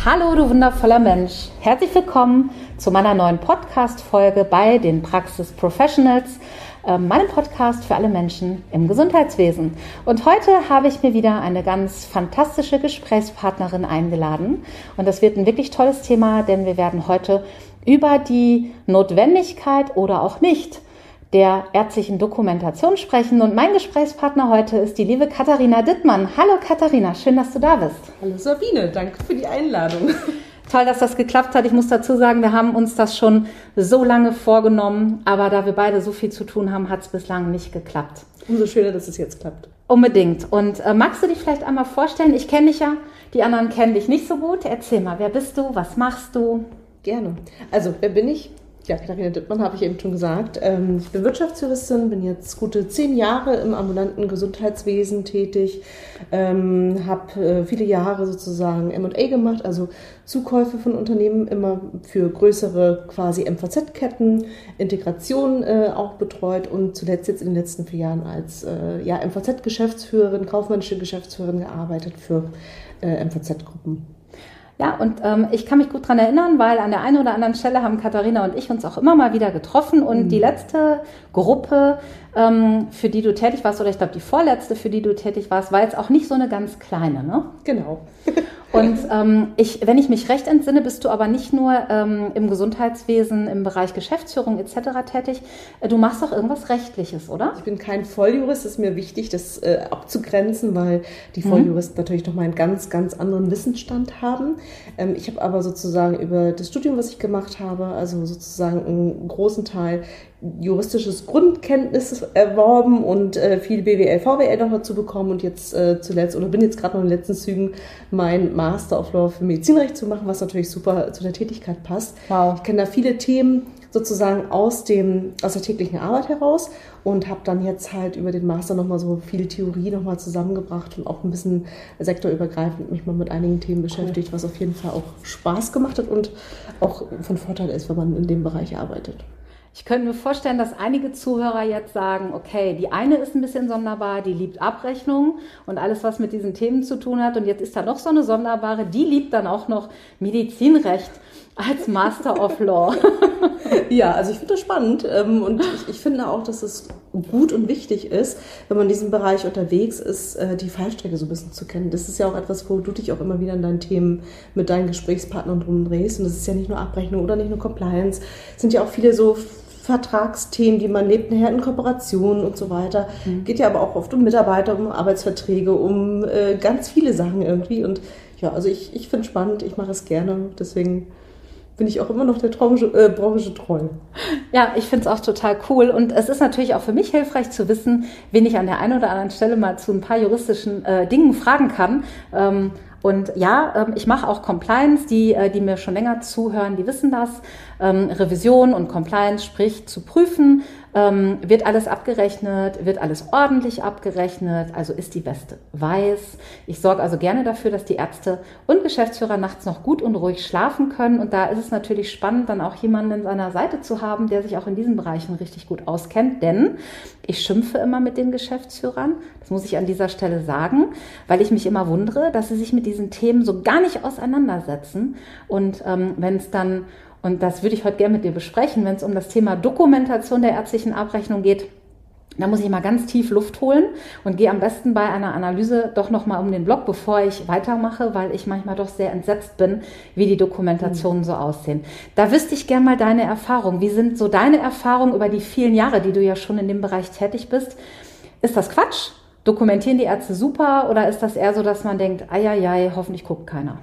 Hallo, du wundervoller Mensch. Herzlich willkommen zu meiner neuen Podcast-Folge bei den Praxis Professionals, äh, meinem Podcast für alle Menschen im Gesundheitswesen. Und heute habe ich mir wieder eine ganz fantastische Gesprächspartnerin eingeladen. Und das wird ein wirklich tolles Thema, denn wir werden heute über die Notwendigkeit oder auch nicht der ärztlichen Dokumentation sprechen. Und mein Gesprächspartner heute ist die liebe Katharina Dittmann. Hallo Katharina, schön, dass du da bist. Hallo Sabine, danke für die Einladung. Toll, dass das geklappt hat. Ich muss dazu sagen, wir haben uns das schon so lange vorgenommen, aber da wir beide so viel zu tun haben, hat es bislang nicht geklappt. Umso schöner, dass es jetzt klappt. Unbedingt. Und äh, magst du dich vielleicht einmal vorstellen? Ich kenne dich ja, die anderen kennen dich nicht so gut. Erzähl mal, wer bist du? Was machst du? Gerne. Also, wer bin ich? Ja, Katharina Dittmann habe ich eben schon gesagt. Ähm, ich bin Wirtschaftsjuristin, bin jetzt gute zehn Jahre im ambulanten Gesundheitswesen tätig, ähm, habe äh, viele Jahre sozusagen M&A gemacht, also Zukäufe von Unternehmen immer für größere quasi MVZ-Ketten, Integration äh, auch betreut und zuletzt jetzt in den letzten vier Jahren als äh, ja, MVZ-Geschäftsführerin, kaufmännische Geschäftsführerin gearbeitet für MVZ-Gruppen. Ja, und ähm, ich kann mich gut dran erinnern, weil an der einen oder anderen Stelle haben Katharina und ich uns auch immer mal wieder getroffen. Und mhm. die letzte Gruppe, ähm, für die du tätig warst, oder ich glaube die vorletzte, für die du tätig warst, war jetzt auch nicht so eine ganz kleine, ne? Genau. Und ähm, ich, wenn ich mich recht entsinne, bist du aber nicht nur ähm, im Gesundheitswesen, im Bereich Geschäftsführung etc. tätig. Äh, du machst auch irgendwas Rechtliches, oder? Ich bin kein Volljurist. Es ist mir wichtig, das äh, abzugrenzen, weil die mhm. Volljuristen mhm. natürlich nochmal einen ganz, ganz anderen Wissensstand haben. Ähm, ich habe aber sozusagen über das Studium, was ich gemacht habe, also sozusagen einen großen Teil juristisches Grundkenntnis erworben und äh, viel BWL, VWL noch dazu bekommen und jetzt äh, zuletzt oder bin jetzt gerade noch in den letzten Zügen mein Master of Law für Medizinrecht zu machen, was natürlich super zu der Tätigkeit passt. Wow. Ich kenne da viele Themen sozusagen aus dem aus der täglichen Arbeit heraus und habe dann jetzt halt über den Master nochmal so viel Theorie nochmal zusammengebracht und auch ein bisschen sektorübergreifend mich mal mit einigen Themen beschäftigt, was auf jeden Fall auch Spaß gemacht hat und auch von Vorteil ist, wenn man in dem Bereich arbeitet. Ich könnte mir vorstellen, dass einige Zuhörer jetzt sagen, okay, die eine ist ein bisschen sonderbar, die liebt Abrechnung und alles, was mit diesen Themen zu tun hat. Und jetzt ist da noch so eine sonderbare, die liebt dann auch noch Medizinrecht als Master of Law. ja, also ich finde das spannend ähm, und ich, ich, finde auch, dass es gut und wichtig ist, wenn man in diesem Bereich unterwegs ist, äh, die Fallstrecke so ein bisschen zu kennen. Das ist ja auch etwas, wo du dich auch immer wieder in deinen Themen mit deinen Gesprächspartnern drum drehst und das ist ja nicht nur Abrechnung oder nicht nur Compliance, es sind ja auch viele so Vertragsthemen, die man lebt, nachher in Kooperationen und so weiter. Mhm. Geht ja aber auch oft um Mitarbeiter, um Arbeitsverträge, um äh, ganz viele Sachen irgendwie. Und ja, also ich, ich finde es spannend, ich mache es gerne. Deswegen bin ich auch immer noch der Branche, äh, Branche treu. Ja, ich finde es auch total cool. Und es ist natürlich auch für mich hilfreich zu wissen, wen ich an der einen oder anderen Stelle mal zu ein paar juristischen äh, Dingen fragen kann. Ähm, und ja, ähm, ich mache auch Compliance. Die, äh, die mir schon länger zuhören, die wissen das. Ähm, Revision und Compliance, sprich zu prüfen, ähm, wird alles abgerechnet, wird alles ordentlich abgerechnet, also ist die Beste weiß. Ich sorge also gerne dafür, dass die Ärzte und Geschäftsführer nachts noch gut und ruhig schlafen können. Und da ist es natürlich spannend, dann auch jemanden an seiner Seite zu haben, der sich auch in diesen Bereichen richtig gut auskennt. Denn ich schimpfe immer mit den Geschäftsführern, das muss ich an dieser Stelle sagen, weil ich mich immer wundere, dass sie sich mit diesen Themen so gar nicht auseinandersetzen. Und ähm, wenn es dann und das würde ich heute gerne mit dir besprechen, wenn es um das Thema Dokumentation der ärztlichen Abrechnung geht. Da muss ich mal ganz tief Luft holen und gehe am besten bei einer Analyse doch nochmal um den Block, bevor ich weitermache, weil ich manchmal doch sehr entsetzt bin, wie die Dokumentationen so aussehen. Da wüsste ich gerne mal deine Erfahrung. Wie sind so deine Erfahrungen über die vielen Jahre, die du ja schon in dem Bereich tätig bist? Ist das Quatsch? Dokumentieren die Ärzte super oder ist das eher so, dass man denkt, ei, ei, ei hoffentlich guckt keiner?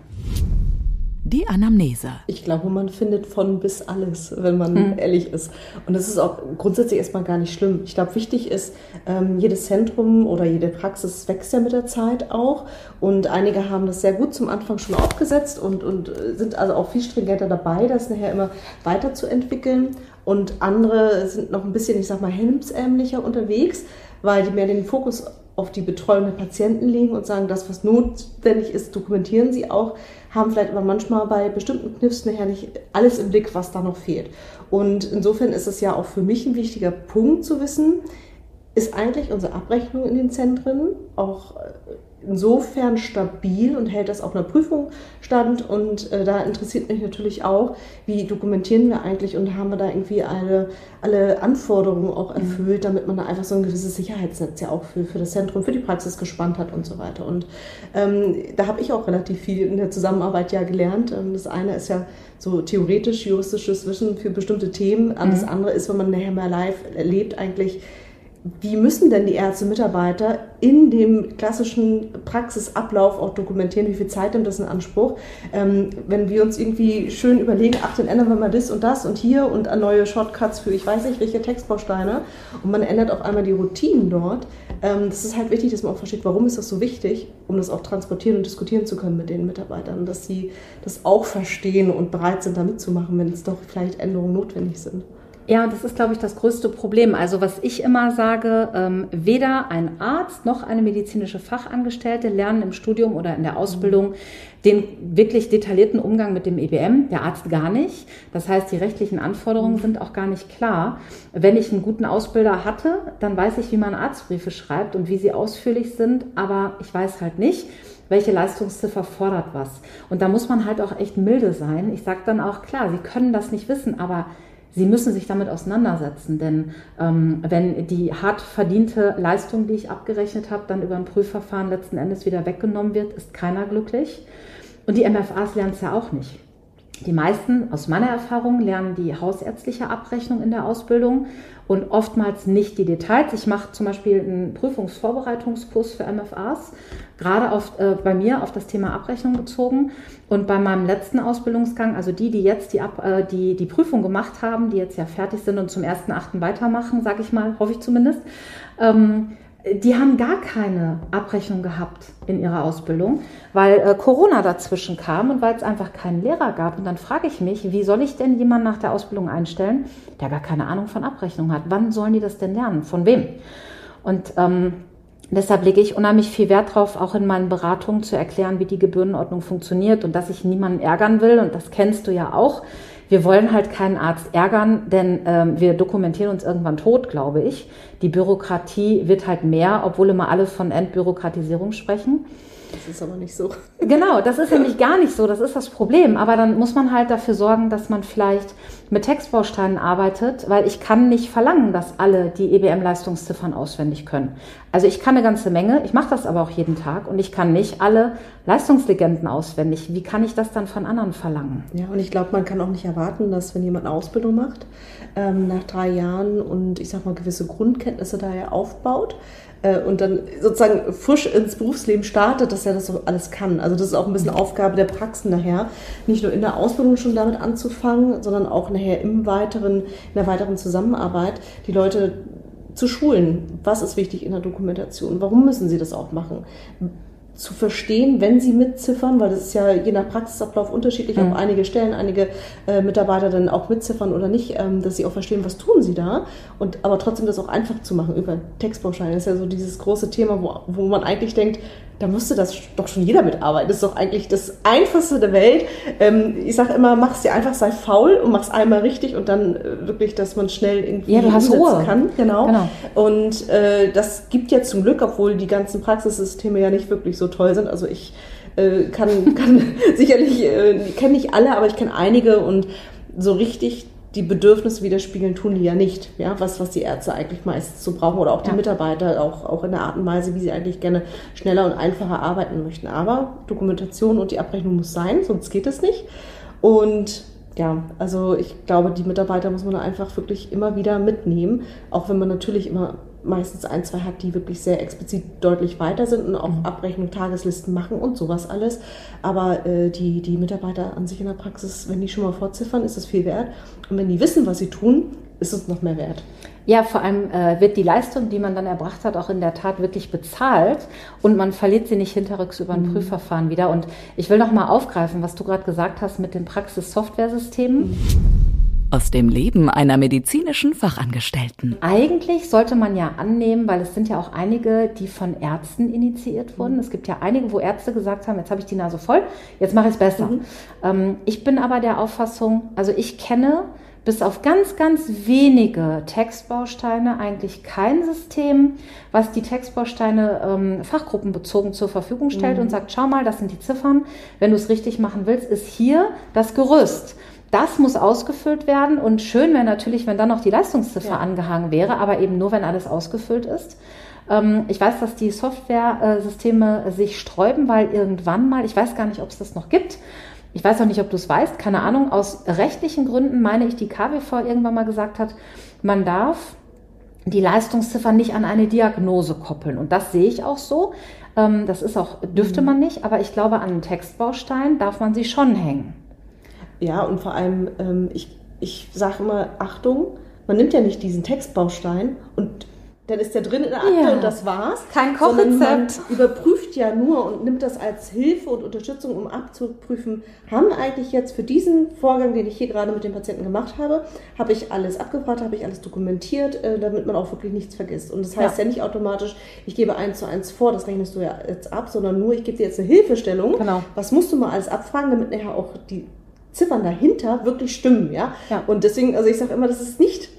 Die Anamnese. Ich glaube, man findet von bis alles, wenn man mhm. ehrlich ist. Und das ist auch grundsätzlich erstmal gar nicht schlimm. Ich glaube, wichtig ist, ähm, jedes Zentrum oder jede Praxis wächst ja mit der Zeit auch. Und einige haben das sehr gut zum Anfang schon aufgesetzt und, und sind also auch viel stringenter dabei, das nachher immer weiterzuentwickeln. Und andere sind noch ein bisschen, ich sag mal, hemmsärmlicher unterwegs, weil die mehr den Fokus auf die Betreuung der Patienten legen und sagen, das, was notwendig ist, dokumentieren sie auch, haben vielleicht aber manchmal bei bestimmten Kniffs nachher nicht alles im Blick, was da noch fehlt. Und insofern ist es ja auch für mich ein wichtiger Punkt zu wissen, ist eigentlich unsere Abrechnung in den Zentren auch äh, insofern stabil und hält das auch einer Prüfung stand. Und äh, da interessiert mich natürlich auch, wie dokumentieren wir eigentlich und haben wir da irgendwie alle, alle Anforderungen auch mhm. erfüllt, damit man da einfach so ein gewisses Sicherheitsnetz ja auch für, für das Zentrum, für die Praxis gespannt hat und so weiter. Und ähm, da habe ich auch relativ viel in der Zusammenarbeit ja gelernt. Ähm, das eine ist ja so theoretisch juristisches Wissen für bestimmte Themen. Mhm. Das andere ist, wenn man nachher mal live erlebt, eigentlich wie müssen denn die Ärzte, Mitarbeiter in dem klassischen Praxisablauf auch dokumentieren? Wie viel Zeit nimmt das in Anspruch? Ähm, wenn wir uns irgendwie schön überlegen, ach, dann ändern wir mal das und das und hier und neue Shortcuts für ich weiß nicht welche Textbausteine und man ändert auf einmal die Routinen dort. Ähm, das ist halt wichtig, dass man auch versteht, warum ist das so wichtig, um das auch transportieren und diskutieren zu können mit den Mitarbeitern, dass sie das auch verstehen und bereit sind, da mitzumachen, wenn es doch vielleicht Änderungen notwendig sind. Ja, das ist, glaube ich, das größte Problem. Also was ich immer sage, ähm, weder ein Arzt noch eine medizinische Fachangestellte lernen im Studium oder in der Ausbildung den wirklich detaillierten Umgang mit dem EBM, der Arzt gar nicht. Das heißt, die rechtlichen Anforderungen sind auch gar nicht klar. Wenn ich einen guten Ausbilder hatte, dann weiß ich, wie man Arztbriefe schreibt und wie sie ausführlich sind, aber ich weiß halt nicht, welche Leistungsziffer fordert was. Und da muss man halt auch echt milde sein. Ich sage dann auch, klar, Sie können das nicht wissen, aber Sie müssen sich damit auseinandersetzen, denn ähm, wenn die hart verdiente Leistung, die ich abgerechnet habe, dann über ein Prüfverfahren letzten Endes wieder weggenommen wird, ist keiner glücklich. Und die MFAs lernen es ja auch nicht. Die meisten, aus meiner Erfahrung, lernen die hausärztliche Abrechnung in der Ausbildung und oftmals nicht die Details. Ich mache zum Beispiel einen Prüfungsvorbereitungskurs für MFAs, gerade auf, äh, bei mir auf das Thema Abrechnung bezogen. Und bei meinem letzten Ausbildungsgang, also die, die jetzt die, Ab, äh, die, die Prüfung gemacht haben, die jetzt ja fertig sind und zum 1.8. weitermachen, sage ich mal, hoffe ich zumindest, ähm, die haben gar keine Abrechnung gehabt in ihrer Ausbildung, weil äh, Corona dazwischen kam und weil es einfach keinen Lehrer gab. Und dann frage ich mich, wie soll ich denn jemanden nach der Ausbildung einstellen, der gar keine Ahnung von Abrechnung hat? Wann sollen die das denn lernen? Von wem? Und ähm, deshalb lege ich unheimlich viel Wert darauf, auch in meinen Beratungen zu erklären, wie die Gebührenordnung funktioniert und dass ich niemanden ärgern will. Und das kennst du ja auch. Wir wollen halt keinen Arzt ärgern, denn ähm, wir dokumentieren uns irgendwann tot, glaube ich. Die Bürokratie wird halt mehr, obwohl immer alle von Entbürokratisierung sprechen. Das ist aber nicht so. Genau, das ist nämlich gar nicht so. Das ist das Problem. Aber dann muss man halt dafür sorgen, dass man vielleicht mit Textbausteinen arbeitet, weil ich kann nicht verlangen, dass alle die EBM-Leistungsziffern auswendig können. Also ich kann eine ganze Menge, ich mache das aber auch jeden Tag und ich kann nicht alle Leistungslegenden auswendig. Wie kann ich das dann von anderen verlangen? Ja, und ich glaube, man kann auch nicht erwarten, dass wenn jemand eine Ausbildung macht, ähm, nach drei Jahren und ich sag mal gewisse Grundkenntnisse daher aufbaut, äh, und dann sozusagen frisch ins Berufsleben startet, dass er das so alles kann. Also das ist auch ein bisschen Aufgabe der Praxen nachher, nicht nur in der Ausbildung schon damit anzufangen, sondern auch nachher im weiteren, in der weiteren Zusammenarbeit die Leute zu schulen. Was ist wichtig in der Dokumentation? Warum müssen sie das auch machen? Zu verstehen, wenn sie mitziffern, weil das ist ja je nach Praxisablauf unterschiedlich, mhm. auch einige Stellen, einige äh, Mitarbeiter dann auch mitziffern oder nicht, ähm, dass sie auch verstehen, was tun sie da und aber trotzdem das auch einfach zu machen über Textbausteine. Das ist ja so dieses große Thema, wo, wo man eigentlich denkt, da müsste das doch schon jeder mitarbeiten. Das ist doch eigentlich das Einfachste der Welt. Ähm, ich sage immer, mach es dir einfach, sei faul und mach es einmal richtig und dann äh, wirklich, dass man schnell irgendwie ja, du hast Ruhe. kann. Genau. genau. Und äh, das gibt ja zum Glück, obwohl die ganzen Praxissysteme ja nicht wirklich so toll sind. Also ich äh, kann, kann sicherlich, äh, kenne nicht alle, aber ich kenne einige und so richtig die Bedürfnisse widerspiegeln, tun die ja nicht. Ja, was, was die Ärzte eigentlich meistens so brauchen oder auch die ja. Mitarbeiter, auch, auch in der Art und Weise, wie sie eigentlich gerne schneller und einfacher arbeiten möchten. Aber Dokumentation und die Abrechnung muss sein, sonst geht es nicht. Und ja, also ich glaube, die Mitarbeiter muss man einfach wirklich immer wieder mitnehmen, auch wenn man natürlich immer meistens ein, zwei hat, die wirklich sehr explizit deutlich weiter sind und auch mhm. Abrechnung, Tageslisten machen und sowas alles. Aber äh, die, die Mitarbeiter an sich in der Praxis, wenn die schon mal vorziffern, ist das viel wert. Und wenn die wissen, was sie tun, ist es noch mehr wert. Ja, vor allem äh, wird die Leistung, die man dann erbracht hat, auch in der Tat wirklich bezahlt und man verliert sie nicht hinterrücks über ein mhm. Prüfverfahren wieder. Und ich will noch mal aufgreifen, was du gerade gesagt hast mit den Praxis-Software-Systemen. Aus dem Leben einer medizinischen Fachangestellten. Eigentlich sollte man ja annehmen, weil es sind ja auch einige, die von Ärzten initiiert wurden. Mhm. Es gibt ja einige, wo Ärzte gesagt haben, jetzt habe ich die Nase voll, jetzt mache ich es besser. Mhm. Ähm, ich bin aber der Auffassung, also ich kenne bis auf ganz, ganz wenige Textbausteine eigentlich kein System, was die Textbausteine ähm, fachgruppenbezogen zur Verfügung stellt mhm. und sagt, schau mal, das sind die Ziffern. Wenn du es richtig machen willst, ist hier das Gerüst. Das muss ausgefüllt werden und schön wäre natürlich, wenn dann noch die Leistungsziffer ja. angehangen wäre, aber eben nur, wenn alles ausgefüllt ist. Ähm, ich weiß, dass die Software-Systeme sich sträuben, weil irgendwann mal, ich weiß gar nicht, ob es das noch gibt, ich weiß auch nicht, ob du es weißt, keine Ahnung, aus rechtlichen Gründen meine ich, die KWV irgendwann mal gesagt hat, man darf die Leistungsziffer nicht an eine Diagnose koppeln. Und das sehe ich auch so. Ähm, das ist auch, dürfte mhm. man nicht, aber ich glaube, an einen Textbaustein darf man sie schon hängen. Ja, und vor allem, ähm, ich, ich sage immer, Achtung, man nimmt ja nicht diesen Textbaustein und dann ist der drin in der Akte ja. und das war's. Kein Kochrezept. Man überprüft ja nur und nimmt das als Hilfe und Unterstützung, um abzuprüfen, haben eigentlich jetzt für diesen Vorgang, den ich hier gerade mit dem Patienten gemacht habe, habe ich alles abgefragt, habe ich alles dokumentiert, äh, damit man auch wirklich nichts vergisst. Und das heißt ja, ja nicht automatisch, ich gebe eins zu eins vor, das rechnest du ja jetzt ab, sondern nur, ich gebe dir jetzt eine Hilfestellung. Genau. Was musst du mal alles abfragen, damit nachher auch die Ziffern dahinter wirklich stimmen, ja? ja. Und deswegen, also ich sage immer, das ist nicht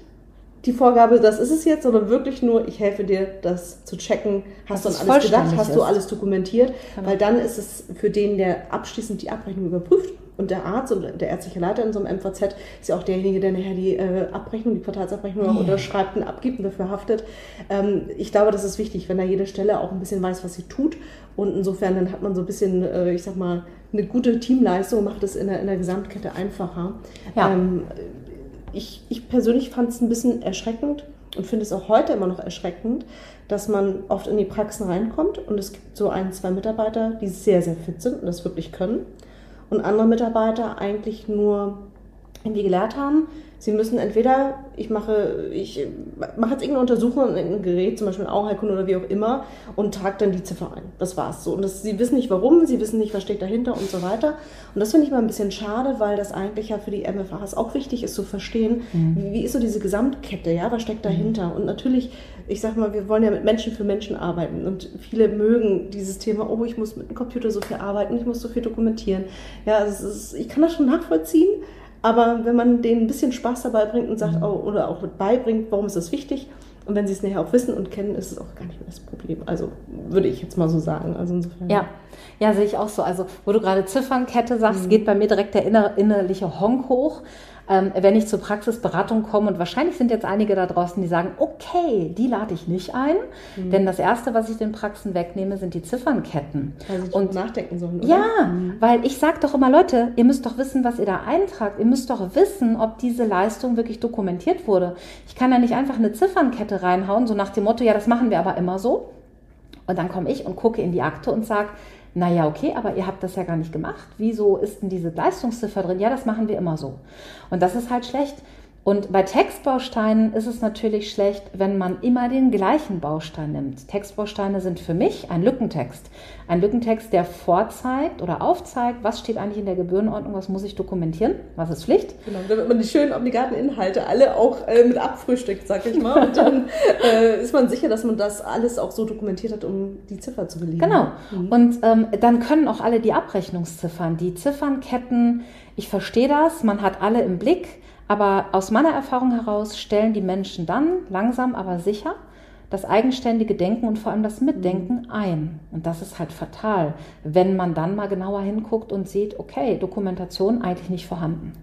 die Vorgabe, das ist es jetzt, sondern wirklich nur, ich helfe dir, das zu checken. Hast das du alles gedacht? Hast ist. du alles dokumentiert? Genau. Weil dann ist es für den, der abschließend die Abrechnung überprüft und der Arzt und der ärztliche Leiter in so einem MVZ ist ja auch derjenige, der nachher die äh, Abrechnung, die Quartalsabrechnung yeah. unterschreibt und abgibt und dafür haftet. Ähm, ich glaube, das ist wichtig, wenn da jede Stelle auch ein bisschen weiß, was sie tut. Und insofern dann hat man so ein bisschen, äh, ich sag mal, eine gute Teamleistung, macht es in der, in der Gesamtkette einfacher. Ja. Ähm, ich, ich persönlich fand es ein bisschen erschreckend und finde es auch heute immer noch erschreckend, dass man oft in die Praxen reinkommt und es gibt so ein, zwei Mitarbeiter, die sehr, sehr fit sind und das wirklich können. Und andere Mitarbeiter eigentlich nur irgendwie gelehrt haben, Sie müssen entweder, ich mache, ich mache jetzt irgendeine Untersuchung in ein Gerät, zum Beispiel Auheilkunde oder wie auch immer, und trage dann die Ziffer ein. Das war's so. Und das, sie wissen nicht warum, sie wissen nicht, was steht dahinter und so weiter. Und das finde ich mal ein bisschen schade, weil das eigentlich ja für die MFAs auch wichtig ist zu verstehen, mhm. wie, wie, ist so diese Gesamtkette, ja, was steckt dahinter? Mhm. Und natürlich, ich sag mal, wir wollen ja mit Menschen für Menschen arbeiten und viele mögen dieses Thema, oh, ich muss mit dem Computer so viel arbeiten, ich muss so viel dokumentieren. Ja, also ist, ich kann das schon nachvollziehen, aber wenn man denen ein bisschen Spaß dabei bringt und sagt, mhm. oh, oder auch beibringt, warum ist das wichtig, und wenn sie es nachher auch wissen und kennen, ist es auch gar nicht mehr das Problem. Also würde ich jetzt mal so sagen. Also insofern. Ja, ja sehe ich auch so. Also wo du gerade Ziffernkette sagst, mhm. geht bei mir direkt der innerliche Honk hoch ähm, wenn ich zur Praxisberatung komme. Und wahrscheinlich sind jetzt einige da draußen, die sagen, okay, die lade ich nicht ein. Mhm. Denn das Erste, was ich den Praxen wegnehme, sind die Ziffernketten. Sie und nachdenken sollen. Oder? Ja, mhm. weil ich sage doch immer, Leute, ihr müsst doch wissen, was ihr da eintragt. Ihr müsst doch wissen, ob diese Leistung wirklich dokumentiert wurde. Ich kann da nicht einfach eine Ziffernkette reinhauen, so nach dem Motto, ja, das machen wir aber immer so. Und dann komme ich und gucke in die Akte und sage, naja, okay, aber ihr habt das ja gar nicht gemacht. Wieso ist denn diese Leistungsziffer drin? Ja, das machen wir immer so. Und das ist halt schlecht. Und bei Textbausteinen ist es natürlich schlecht, wenn man immer den gleichen Baustein nimmt. Textbausteine sind für mich ein Lückentext. Ein Lückentext, der vorzeigt oder aufzeigt, was steht eigentlich in der Gebührenordnung, was muss ich dokumentieren, was ist Pflicht. Genau, damit man die schönen obligaten Inhalte alle auch äh, mit abfrühstückt, sag ich mal. Und dann äh, ist man sicher, dass man das alles auch so dokumentiert hat, um die Ziffer zu belegen. Genau. Mhm. Und ähm, dann können auch alle die Abrechnungsziffern, die Ziffernketten, ich verstehe das, man hat alle im Blick aber aus meiner Erfahrung heraus stellen die Menschen dann langsam, aber sicher das eigenständige Denken und vor allem das Mitdenken ein. Und das ist halt fatal, wenn man dann mal genauer hinguckt und sieht, okay, Dokumentation eigentlich nicht vorhanden.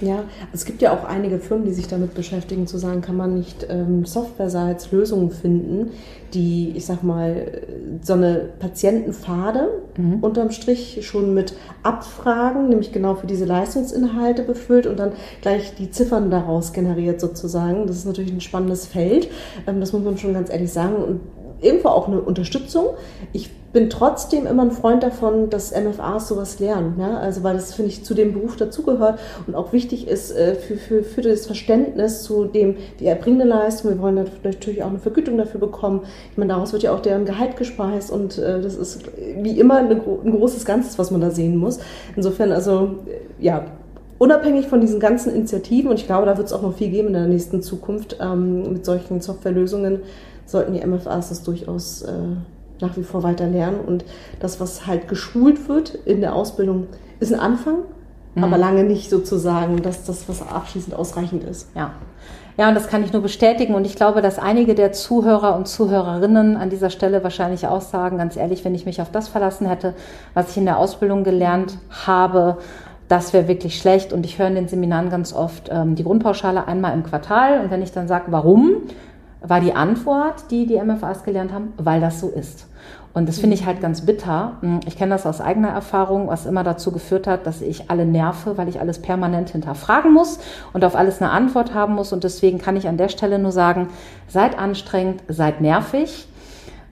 Ja, es gibt ja auch einige Firmen, die sich damit beschäftigen, zu sagen, kann man nicht ähm, softwareseits Lösungen finden, die, ich sag mal, so eine Patientenpfade mhm. unterm Strich schon mit Abfragen, nämlich genau für diese Leistungsinhalte befüllt und dann gleich die Ziffern daraus generiert sozusagen. Das ist natürlich ein spannendes Feld, ähm, das muss man schon ganz ehrlich sagen. Und irgendwo auch eine Unterstützung. Ich bin trotzdem immer ein Freund davon, dass MFAs sowas lernen. Ja? Also weil das, finde ich, zu dem Beruf dazugehört und auch wichtig ist äh, für, für, für das Verständnis zu dem, die erbringende Leistung. Wir wollen natürlich auch eine Vergütung dafür bekommen. Ich meine, daraus wird ja auch deren Gehalt gespeist und äh, das ist wie immer eine, ein großes Ganzes, was man da sehen muss. Insofern, also ja, unabhängig von diesen ganzen Initiativen, und ich glaube, da wird es auch noch viel geben in der nächsten Zukunft ähm, mit solchen Softwarelösungen, sollten die MFAs das durchaus äh, nach wie vor weiter lernen. Und das, was halt geschult wird in der Ausbildung, ist ein Anfang, mhm. aber lange nicht sozusagen, dass das, was abschließend ausreichend ist. Ja. Ja, und das kann ich nur bestätigen. Und ich glaube, dass einige der Zuhörer und Zuhörerinnen an dieser Stelle wahrscheinlich auch sagen, ganz ehrlich, wenn ich mich auf das verlassen hätte, was ich in der Ausbildung gelernt habe, das wäre wirklich schlecht. Und ich höre in den Seminaren ganz oft ähm, die Grundpauschale einmal im Quartal. Und wenn ich dann sage, warum, war die Antwort, die die MFAs gelernt haben, weil das so ist. Und das finde ich halt ganz bitter. Ich kenne das aus eigener Erfahrung, was immer dazu geführt hat, dass ich alle nerve, weil ich alles permanent hinterfragen muss und auf alles eine Antwort haben muss. Und deswegen kann ich an der Stelle nur sagen, seid anstrengend, seid nervig.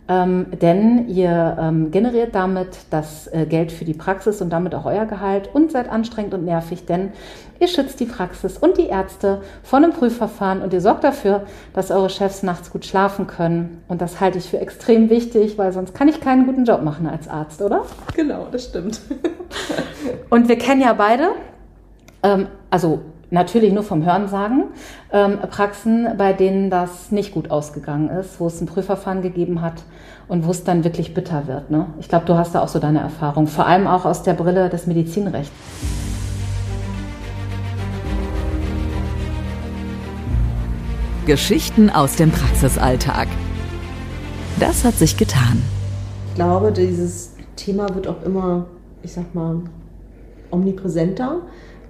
Ähm, denn ihr ähm, generiert damit das äh, Geld für die Praxis und damit auch euer Gehalt und seid anstrengend und nervig, denn ihr schützt die Praxis und die Ärzte vor einem Prüfverfahren und ihr sorgt dafür, dass eure Chefs nachts gut schlafen können. Und das halte ich für extrem wichtig, weil sonst kann ich keinen guten Job machen als Arzt, oder? Genau, das stimmt. und wir kennen ja beide, ähm, also natürlich nur vom Hörensagen, ähm, Praxen, bei denen das nicht gut ausgegangen ist, wo es ein Prüfverfahren gegeben hat und wo es dann wirklich bitter wird. Ne? Ich glaube, du hast da auch so deine Erfahrung, vor allem auch aus der Brille des Medizinrechts. Geschichten aus dem Praxisalltag. Das hat sich getan. Ich glaube, dieses Thema wird auch immer, ich sag mal, omnipräsenter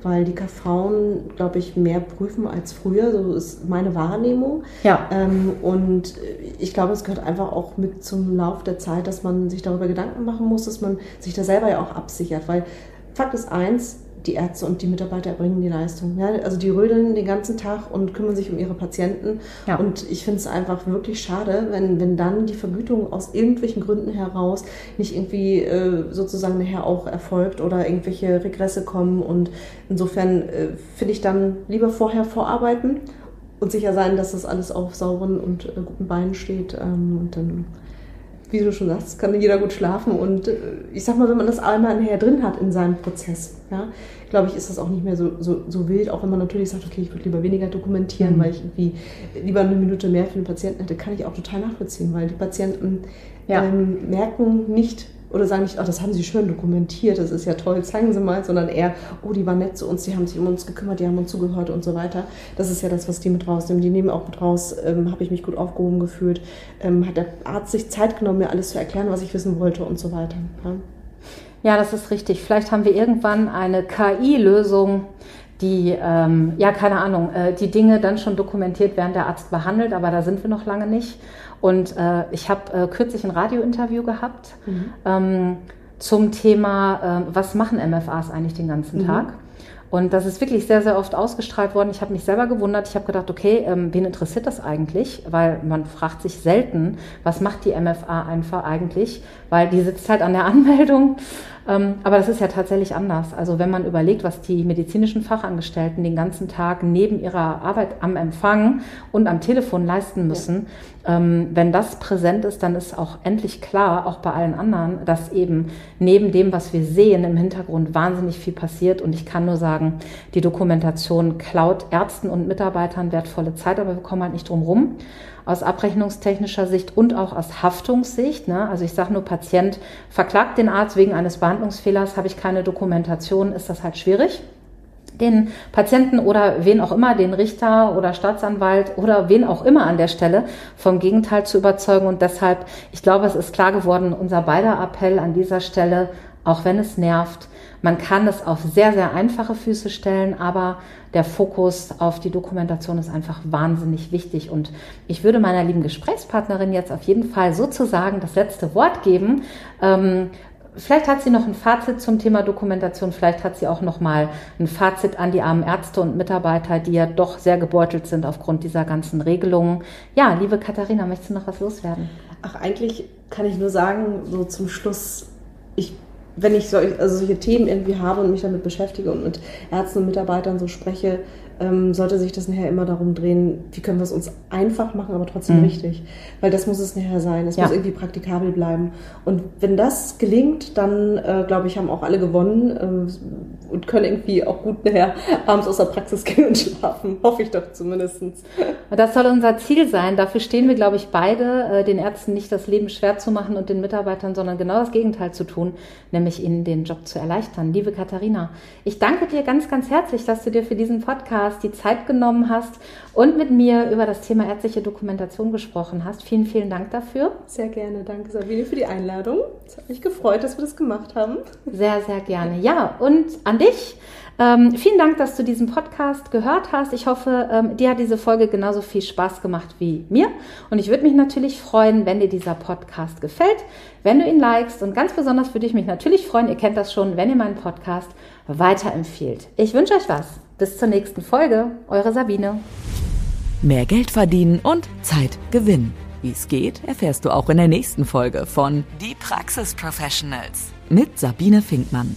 weil die KVen, glaube ich, mehr prüfen als früher. So ist meine Wahrnehmung. Ja. Ähm, und ich glaube, es gehört einfach auch mit zum Lauf der Zeit, dass man sich darüber Gedanken machen muss, dass man sich da selber ja auch absichert. Weil Fakt ist eins, die Ärzte und die Mitarbeiter erbringen die Leistung. Ja? Also die rödeln den ganzen Tag und kümmern sich um ihre Patienten. Ja. Und ich finde es einfach wirklich schade, wenn, wenn dann die Vergütung aus irgendwelchen Gründen heraus nicht irgendwie äh, sozusagen nachher auch erfolgt oder irgendwelche Regresse kommen. Und insofern äh, finde ich dann lieber vorher vorarbeiten und sicher sein, dass das alles auf sauren und äh, guten Beinen steht. Ähm, und dann wie du schon sagst, kann jeder gut schlafen. Und äh, ich sag mal, wenn man das einmal nachher drin hat in seinem Prozess, ja, glaube ich, ist das auch nicht mehr so, so, so wild, auch wenn man natürlich sagt, okay, ich würde lieber weniger dokumentieren, mhm. weil ich irgendwie lieber eine Minute mehr für den Patienten hätte, kann ich auch total nachvollziehen, weil die Patienten ja. ähm, merken nicht, oder sagen nicht, ach, das haben Sie schön dokumentiert, das ist ja toll, zeigen Sie mal, sondern eher, oh, die waren nett zu uns, die haben sich um uns gekümmert, die haben uns zugehört und so weiter. Das ist ja das, was die mit rausnehmen. Die nehmen auch mit raus, ähm, habe ich mich gut aufgehoben gefühlt, ähm, hat der Arzt sich Zeit genommen, mir alles zu erklären, was ich wissen wollte und so weiter. Ja, ja das ist richtig. Vielleicht haben wir irgendwann eine KI-Lösung, die, ähm, ja, keine Ahnung, äh, die Dinge dann schon dokumentiert, während der Arzt behandelt, aber da sind wir noch lange nicht. Und äh, ich habe äh, kürzlich ein Radiointerview gehabt mhm. ähm, zum Thema, äh, was machen MFAs eigentlich den ganzen mhm. Tag? Und das ist wirklich sehr, sehr oft ausgestrahlt worden. Ich habe mich selber gewundert. Ich habe gedacht, okay, ähm, wen interessiert das eigentlich? Weil man fragt sich selten, was macht die MFA einfach eigentlich? Weil die sitzt halt an der Anmeldung aber das ist ja tatsächlich anders. Also wenn man überlegt, was die medizinischen Fachangestellten den ganzen Tag neben ihrer Arbeit am Empfang und am Telefon leisten müssen, ja. Ähm, wenn das präsent ist, dann ist auch endlich klar, auch bei allen anderen, dass eben neben dem, was wir sehen, im Hintergrund wahnsinnig viel passiert. Und ich kann nur sagen, die Dokumentation klaut Ärzten und Mitarbeitern wertvolle Zeit, aber wir kommen halt nicht drum rum aus abrechnungstechnischer Sicht und auch aus Haftungssicht. Ne? Also ich sage nur, Patient verklagt den Arzt wegen eines Behandlungsfehlers, habe ich keine Dokumentation, ist das halt schwierig den Patienten oder wen auch immer, den Richter oder Staatsanwalt oder wen auch immer an der Stelle vom Gegenteil zu überzeugen. Und deshalb, ich glaube, es ist klar geworden, unser beider Appell an dieser Stelle, auch wenn es nervt. Man kann es auf sehr, sehr einfache Füße stellen, aber der Fokus auf die Dokumentation ist einfach wahnsinnig wichtig. Und ich würde meiner lieben Gesprächspartnerin jetzt auf jeden Fall sozusagen das letzte Wort geben. Ähm, Vielleicht hat sie noch ein Fazit zum Thema Dokumentation, vielleicht hat sie auch noch mal ein Fazit an die armen Ärzte und Mitarbeiter, die ja doch sehr gebeutelt sind aufgrund dieser ganzen Regelungen. Ja, liebe Katharina, möchtest du noch was loswerden? Ach, eigentlich kann ich nur sagen, so zum Schluss, wenn ich solche, also solche Themen irgendwie habe und mich damit beschäftige und mit Ärzten und Mitarbeitern so spreche, ähm, sollte sich das nachher immer darum drehen, wie können wir es uns einfach machen, aber trotzdem mhm. richtig. Weil das muss es nachher sein. Es ja. muss irgendwie praktikabel bleiben. Und wenn das gelingt, dann äh, glaube ich, haben auch alle gewonnen äh, und können irgendwie auch gut nachher abends aus der Praxis gehen und schlafen. Hoffe ich doch zumindest. Das soll unser Ziel sein. Dafür stehen wir, glaube ich, beide, äh, den Ärzten nicht das Leben schwer zu machen und den Mitarbeitern, sondern genau das Gegenteil zu tun, nämlich ihnen den Job zu erleichtern. Liebe Katharina, ich danke dir ganz, ganz herzlich, dass du dir für diesen Podcast Podcast die Zeit genommen hast und mit mir über das Thema ärztliche Dokumentation gesprochen hast. Vielen, vielen Dank dafür. Sehr gerne. Danke, Sabine, für die Einladung. Es hat mich gefreut, dass wir das gemacht haben. Sehr, sehr gerne. Ja, und an dich. Ähm, vielen Dank, dass du diesen Podcast gehört hast. Ich hoffe, ähm, dir hat diese Folge genauso viel Spaß gemacht wie mir. Und ich würde mich natürlich freuen, wenn dir dieser Podcast gefällt, wenn du ihn likest. Und ganz besonders würde ich mich natürlich freuen, ihr kennt das schon, wenn ihr meinen Podcast weiterempfehlt. Ich wünsche euch was. Bis zur nächsten Folge. Eure Sabine. Mehr Geld verdienen und Zeit gewinnen. Wie es geht, erfährst du auch in der nächsten Folge von Die Praxis Professionals mit Sabine Finkmann.